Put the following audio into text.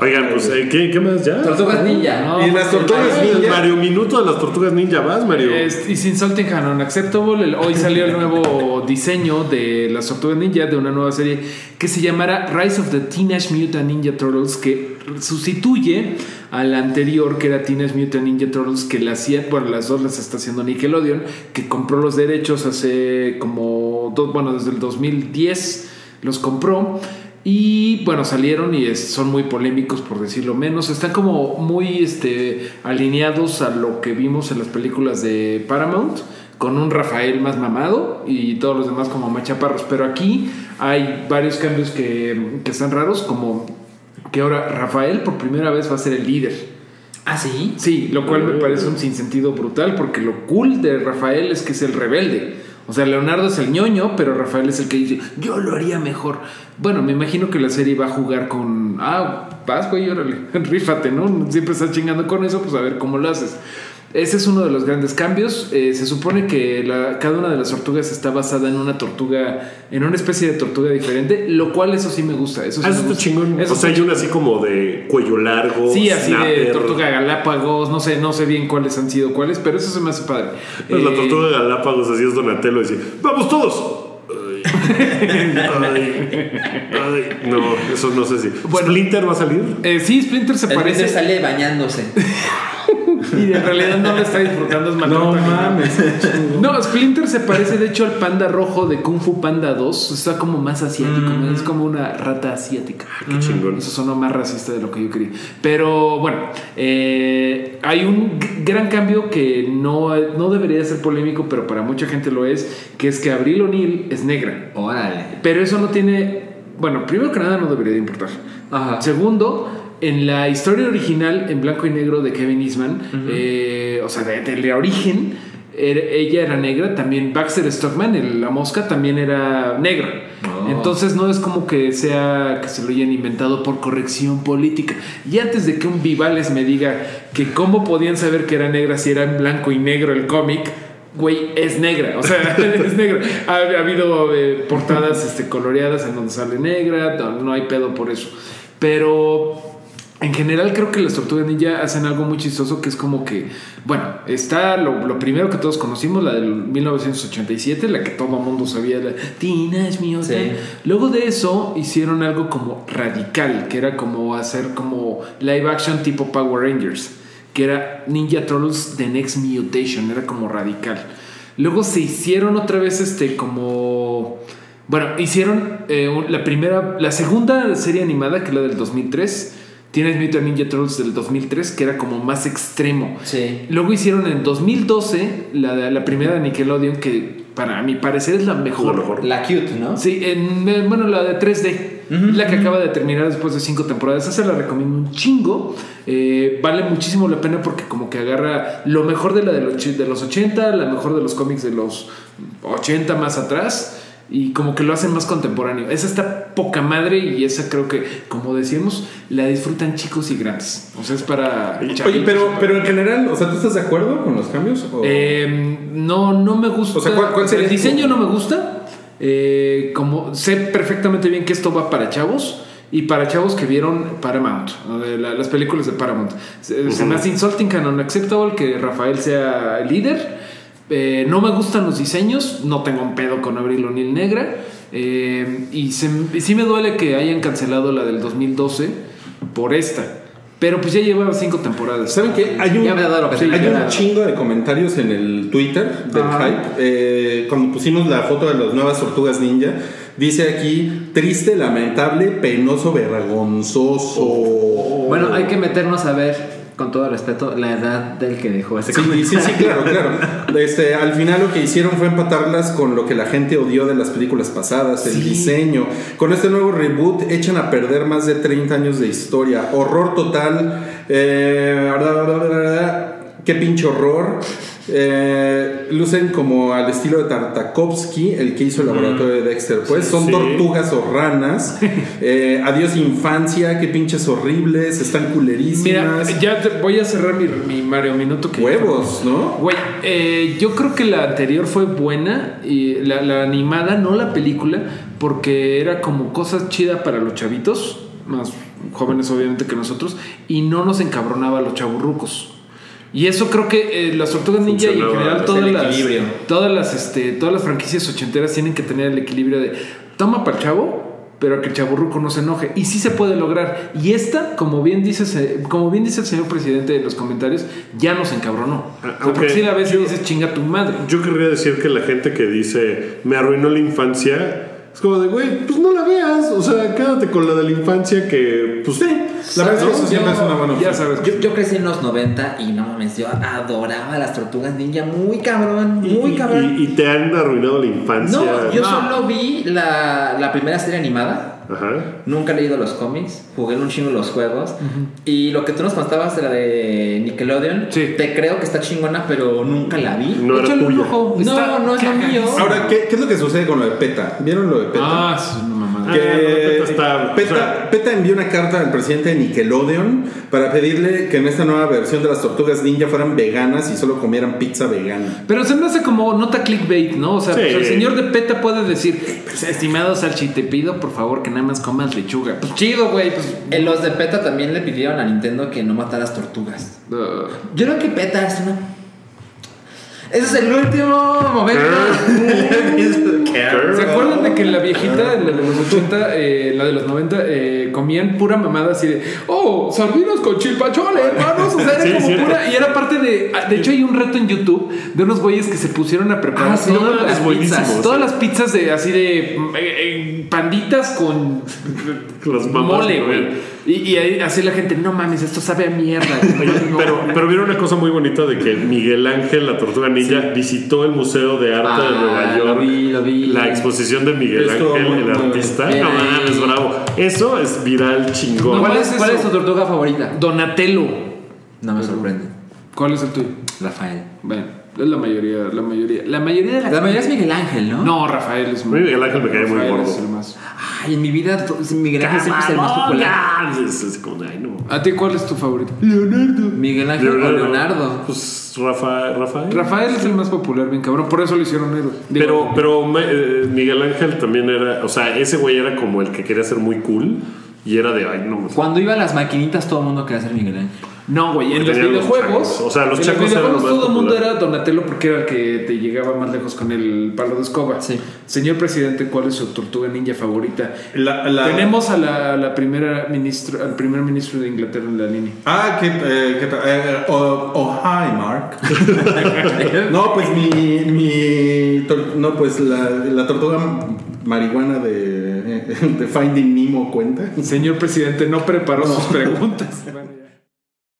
Oigan, pues, eh, ¿qué, ¿qué más ya? Tortugas Ninja. No, y las pues, tortugas el- ninja. Mario, minuto de las tortugas ninja, vas, Mario. Es- y sin Insulting and Unacceptable, el- hoy salió el nuevo diseño de las Tortugas Ninja de una nueva serie que se llamará Rise of the Teenage Mutant Ninja Turtles, que sustituye a la anterior que era Teenage Mutant Ninja Turtles, que la hacía, bueno, las dos las está haciendo Nickelodeon, que compró los derechos hace como, dos, bueno, desde el 2010 los compró. Y bueno, salieron y es- son muy polémicos, por decirlo menos. Están como muy este, alineados a lo que vimos en las películas de Paramount, con un Rafael más mamado y todos los demás como más chaparros. Pero aquí hay varios cambios que, que están raros, como que ahora Rafael por primera vez va a ser el líder. Ah, sí. Sí, lo cual me parece un sinsentido brutal, porque lo cool de Rafael es que es el rebelde. O sea, Leonardo es el ñoño, pero Rafael es el que dice, yo lo haría mejor. Bueno, me imagino que la serie va a jugar con, ah, vas, güey, órale, rífate, ¿no? Siempre estás chingando con eso, pues a ver cómo lo haces. Ese es uno de los grandes cambios. Eh, se supone que la- cada una de las tortugas está basada en una tortuga, en una especie de tortuga diferente, lo cual eso sí me gusta. Eso sí Ah, me gusta. chingón. Eso o sea, hay una así como de cuello largo. Sí, así de tortuga galápagos, no sé, no sé bien cuáles han sido cuáles, pero eso se me hace padre. Pues la Eh, tortuga Galápagos, así es Donatello, dice, ¡vamos todos! Ay. No, eso no sé si. Bueno. ¿Splinter va a salir? eh, sí, Splinter se El parece Peter sale bañándose. y en realidad no lo está disfrutando, es No mames. No, Splinter se parece de hecho al panda rojo de Kung Fu Panda 2. Está como más asiático, ¿no? es como una rata asiática. Qué chingón. Eso sonó más racista de lo que yo quería. Pero bueno, eh, hay un gran cambio que no, no debería ser polémico, pero para mucha gente lo es, que es que Abril O'Neill es negra. Órale. Pero eso no tiene. Bueno, primero que nada no debería de importar. Ajá. Segundo, en la historia original en blanco y negro de Kevin Eastman, eh, o sea, de, de la origen, er- ella era negra. También Baxter Stockman, el- la mosca, también era negra. Oh. Entonces no es como que sea que se lo hayan inventado por corrección política. Y antes de que un Vivales me diga que cómo podían saber que era negra si era en blanco y negro el cómic, güey, es negra. O sea, es negra. Ha, ha habido eh, portadas este, coloreadas en donde sale negra, no, no hay pedo por eso. Pero en general creo que las tortugas ninja hacen algo muy chistoso que es como que, bueno, está lo, lo primero que todos conocimos, la del 1987, la que todo el mundo sabía, la Teenage Mutant. Sí. Luego de eso hicieron algo como radical, que era como hacer como live action tipo Power Rangers, que era Ninja Turtles The Next Mutation, era como radical. Luego se hicieron otra vez este como... Bueno, hicieron eh, la primera, la segunda serie animada, que es la del 2003, Tienes Mutant Ninja Turtles del 2003, que era como más extremo. Sí. Luego hicieron en 2012 la, la primera de Nickelodeon, que para mi parecer es la mejor. La mejor. La cute, ¿no? Sí, en, eh, bueno, la de 3D, la que acaba de terminar después de cinco temporadas. Esa la recomiendo un chingo. Eh, vale muchísimo la pena porque como que agarra lo mejor de la de los, de los 80, la mejor de los cómics de los 80 más atrás. Y como que lo hacen más contemporáneo. Esa está poca madre y esa creo que, como decíamos, la disfrutan chicos y grandes. O sea, es para... Oye, pero, pero en general, o sea, ¿tú estás de acuerdo con los cambios? O- Eh, no, no me gusta. O sea, ¿cuál- cuál sería el diseño no me gusta. Eh, como sé perfectamente bien que esto va para chavos y para chavos que vieron Paramount, la- las películas de Paramount. Se, se me hace insulting and unacceptable que Rafael sea líder. Eh, no me gustan los diseños, no tengo un pedo con Abril O'Neill negra. Eh, y, se- y sí me duele que hayan cancelado la del 2012 por esta. Pero pues ya lleva cinco temporadas. ¿Saben qué? Hay un, hay chingo de comentarios en el Twitter del Ajá. hype. Eh, cuando pusimos la foto de las nuevas tortugas ninja, dice aquí: triste, lamentable, penoso, vergonzoso. Bueno, hay que meternos a ver, con todo respeto, la edad del que dejó ese Sí, sí, sí, claro, claro. Este, al final lo que hicieron fue empatarlas con lo que la gente odió de las películas pasadas, el diseño. Con este nuevo reboot echan a perder más de 30 años de historia. Horror total. Eh, qué pinche horror. Eh, lucen como al estilo de Tartakovsky, el que hizo el laboratorio de Dexter. Pues son sí. tortugas o ranas. Eh, adiós infancia, qué pinches horribles, están Mira, culerísimas. ya te- voy a cerrar mi, mi Mario Minuto. Que Huevos, ¿no? Güey, eh, yo creo que la anterior fue buena, y la, la animada, no la película, porque era como cosa chida para los chavitos, más jóvenes obviamente que nosotros, y no nos encabronaba a los chaburrucos. Y eso creo que eh, las tortugas ninja y en general todas las, todas las este, todas las franquicias ochenteras tienen que tener el equilibrio de toma para el chavo, pero que el chaburruco no se enoje. Y sí se puede lograr. Y esta, como bien dice, como bien dice el señor presidente en los comentarios, ya nos encabronó. Ah, O sea, aunque porque si la ves y yo- dices chinga tu madre. Yo querría decir que la gente que dice me arruinó la infancia es como de, güey, pues no la veas. O sea, quédate con la de la infancia que, pues. La verdad es que eso Yo- siempre es una buena Ya opción. sabes. Yo, yo crecí en los 90 y no mames, yo adoraba las tortugas ninja muy cabrón, muy y, cabrón. y- y te han arruinado la infancia. no, yo No. solo vi la, la primera serie animada. Ajá. Nunca he leído los cómics, jugué un chingo los juegos. Y lo que tú nos contabas de la de Nickelodeon, Sí. te creo que está chingona, pero nunca la vi. No era tuya. No, no es lo mío. Ahora, ¿qué, qué es lo que sucede con lo de PETA? ¿Vieron lo de PETA? Ah, es una Ah, que no, PETA está- PETA, o sea- PETA envió una carta al presidente de Nickelodeon para pedirle que en esta nueva versión de las tortugas ninja fueran veganas y solo comieran pizza vegana. Pero se me hace como nota clickbait, ¿no? O sea, Sí. pues el señor de PETA puede decir, pues, estimado Salchi, te pido por favor que nada más comas lechuga. Pues chido, güey, pues... En los de PETA también le pidieron a Nintendo que no mataras tortugas. uh, Yo creo que PETA es una. Ese es el último momento. ¿Se acuerdan de que la viejita, la de los 80, eh, la de los 90, eh, comían pura mamada así de, oh, sardinas con chilpachole, hermanos? O sea, era Sí, como cierto. pura, y era parte de, de hecho hay un reto en YouTube de unos güeyes que se pusieron a preparar Ah, sí, todas no, las pizzas, sí. todas las pizzas de así de eh, eh, panditas con Las mamás, mole, güey. Y, y ahí así la gente, no mames, esto sabe a mierda. Oye, No, pero, pero vieron una cosa muy bonita de que Miguel Ángel, la tortuga ninja, visitó el Museo de Arte de Ah, Nueva lo York. vi, lo vi. La exposición de Miguel Estuvo Ángel, muy- el artista. bien. No mames, bravo. Eso es viral chingón. ¿Cuál, ¿Cuál es, ¿Cuál es tu tortuga favorita? Donatello. No me sorprende. ¿Cuál es el tuyo? Rafael. Bueno, es la mayoría, la mayoría. La mayoría de la, La mayoría es Miguel Ángel, ¿no? No, Rafael es mí Miguel Ángel me cae muy gordo. es el más. Ay, en mi vida Miguel Ángel siempre es el más popular. Es, es como, ay, no. ¿A ti cuál es tu favorito? Leonardo. Miguel Ángel o Leonardo. Pues Rafa, Rafael. Rafael es el más popular, bien cabrón. Por eso lo hicieron héroe. Pero, pero eh, Miguel Ángel también era, o sea, ese güey era como el que quería ser muy cool y era de, ay, no, Cuando iba a las maquinitas todo el mundo quería ser Miguel Ángel. No, güey, en los los videojuegos. O sea, los en chacos los eran videojuegos lo más todo el mundo era Donatello porque era el que te llegaba más lejos con el palo de escoba. Sí. Señor presidente, ¿cuál es su tortuga ninja favorita? La- la- Tenemos a la, la primera ministra, al primer ministro de Inglaterra en la línea. Ah, ¿qué, eh, qué tal? Eh, oh, oh, hi, Mark. no, pues mi. mi tor- no, pues la, la tortuga marihuana de, de Finding Nemo cuenta. Señor presidente, no preparó sus preguntas.